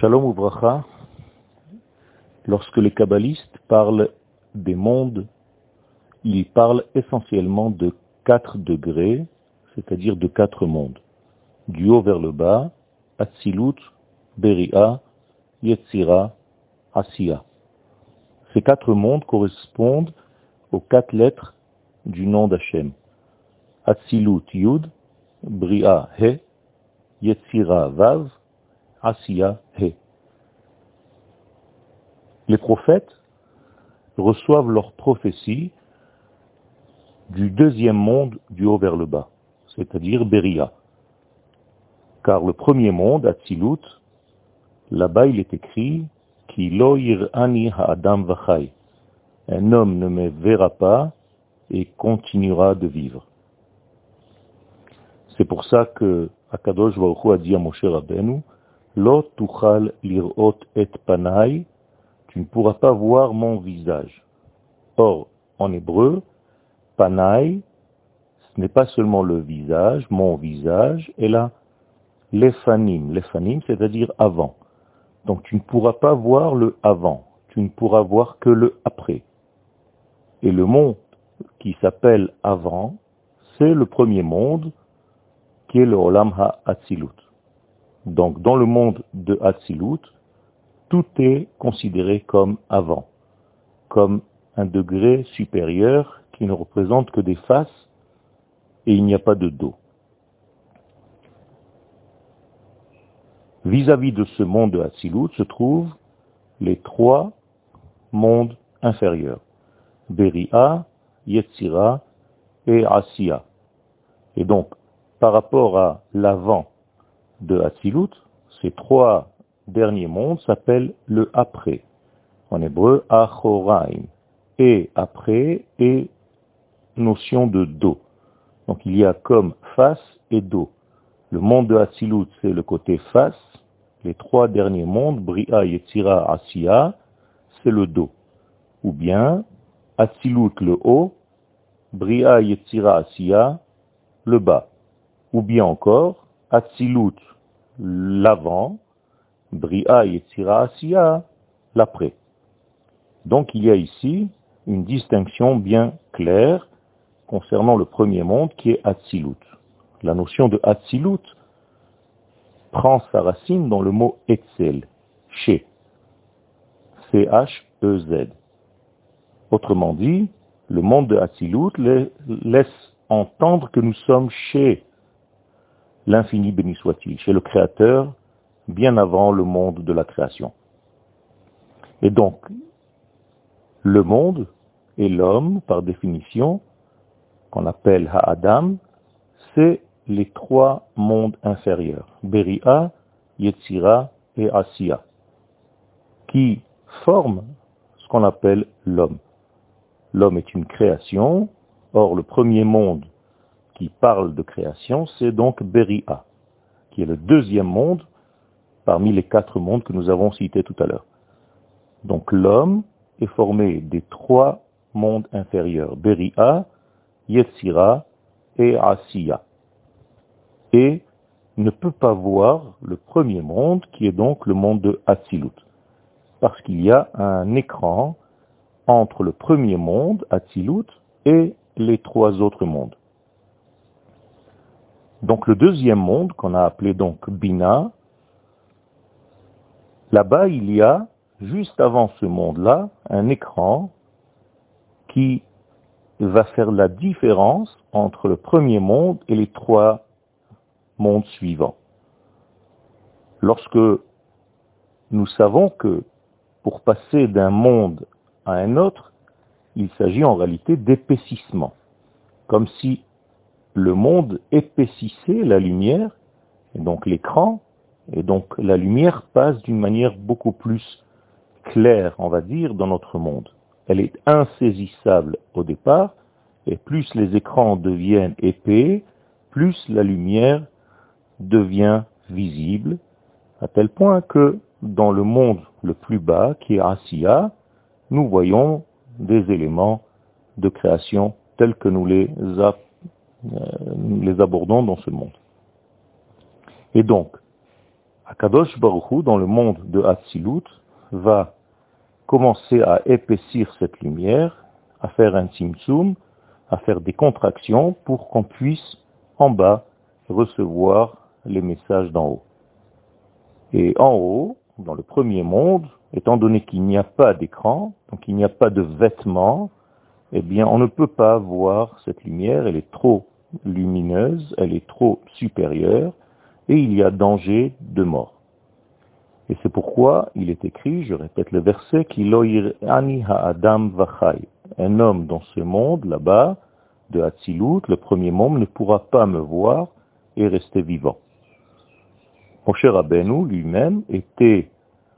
Shalom Uvracha, lorsque les kabbalistes parlent des mondes, ils parlent essentiellement de quatre degrés, c'est-à-dire de quatre mondes. Du haut vers le bas, Atzilut, Beria, Yetzira, Asiya. Ces quatre mondes correspondent aux quatre lettres du nom d'Hachem. Atzilut Yud, Bria He, Yetzira Vav, Asiya. Les prophètes reçoivent leur prophétie du deuxième monde du haut vers le bas, c'est-à-dire Beria. Car le premier monde, Atzilut, là-bas il est écrit Ki lo ani ha'adam vachai. Un homme ne me verra pas et continuera de vivre. C'est pour ça que Akadosh Baruch a dit à Moshe Rabbeinu, Tu ne pourras pas voir mon visage. Or, en hébreu, panai, ce n'est pas seulement le visage, mon visage, et là, l'efanim, l'efanim, c'est-à-dire avant. Donc tu ne pourras pas voir le avant, tu ne pourras voir que le après. Et le monde qui s'appelle avant, c'est le premier monde qui est le Olam Ha-Atzilut. Donc dans le monde de Hatzilut, tout est considéré comme avant, comme un degré supérieur qui ne représente que des faces et il n'y a pas de dos. Vis-à-vis de ce monde de Hatzilut se trouvent les trois mondes inférieurs. Beria, Yetzira et Asiya. Et donc, par rapport à l'avant de Hatzilut, ces trois derniers mondes s'appellent le après. En hébreu, Achoraim. Et après et notion de dos. Donc il y a comme face et dos. Le monde de Hatzilut, c'est le côté face. Les trois derniers mondes, Bria, Yetzira, Asiya, c'est le dos. Ou bien, Hatzilut le haut, Bria, Yetzira, Asiya, le bas. Ou bien encore, Hatzilut l'avant, Bria Yetzira Asiya, l'après. Donc il y a ici une distinction bien claire concernant le premier monde qui est Hatzilut. La notion de Hatzilut prend sa racine dans le mot Etzel, chez, C-H-E-Z. Autrement dit, le monde de Hatzilut laisse entendre que nous sommes chez l'infini béni soit-il, chez le Créateur, bien avant le monde de la création. Et donc, le monde et l'homme, par définition, qu'on appelle Ha'adam, c'est les trois mondes inférieurs, Beria, Yetzira et Asiya, qui forment ce qu'on appelle l'homme. L'homme est une création, or le premier monde qui parle de création, c'est donc Beria, qui est le deuxième monde parmi les quatre mondes que nous avons cités tout à l'heure. Donc l'homme est formé des trois mondes inférieurs, Beria, Yetzira et Asiya. Et ne peut pas voir le premier monde qui est donc le monde de Atzilut. Parce qu'il y a un écran entre le premier monde, Atzilut, et les trois autres mondes. Donc le deuxième monde, qu'on a appelé donc Bina, là-bas il y a, juste avant ce monde-là, un écran qui va faire la différence entre le premier monde et les trois mondes suivants. Lorsque nous savons que pour passer d'un monde à un autre, il s'agit en réalité d'épaississement, comme si le monde épaississait la lumière, et donc l'écran, et donc la lumière passe d'une manière beaucoup plus claire, on va dire, dans notre monde. Elle est insaisissable au départ, et plus les écrans deviennent épais, plus la lumière devient visible, à tel point que dans le monde le plus bas, qui est Asiya, nous voyons des éléments de création tels que nous les nous les abordons dans ce monde. Et donc, Akadosh Baruch dans le monde de Hatzilut, va commencer à épaissir cette lumière, à faire un tzimtzum, à faire des contractions pour qu'on puisse en bas recevoir les messages d'en haut. Et en haut, dans le premier monde, étant donné qu'il n'y a pas d'écran, donc il n'y a pas de vêtements, eh bien on ne peut pas voir cette lumière, elle est trop lumineuse, elle est trop supérieure, et il y a danger de mort. Et c'est pourquoi il est écrit, je répète le verset, ani ha'adam vachai. Un homme dans ce monde, là-bas, de Hatzilut, le premier monde, ne pourra pas me voir et rester vivant. Moshe Rabbeinu lui-même était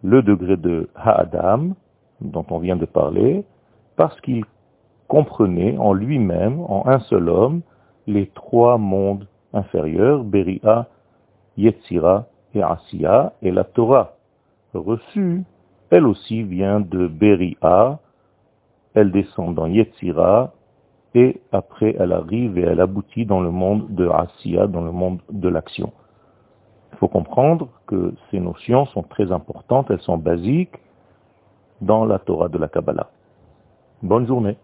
le degré de Ha'adam, dont on vient de parler, parce qu'il comprenait en lui-même, en un seul homme, les trois mondes inférieurs, Beria, Yetzira et Asiya, et la Torah reçue, elle aussi vient de Beria, elle descend dans Yetzira, et après elle arrive et elle aboutit dans le monde de Asiya, dans le monde de l'action. Il faut comprendre que ces notions sont très importantes, elles sont basiques dans la Torah de la Kabbalah. Bonne journée.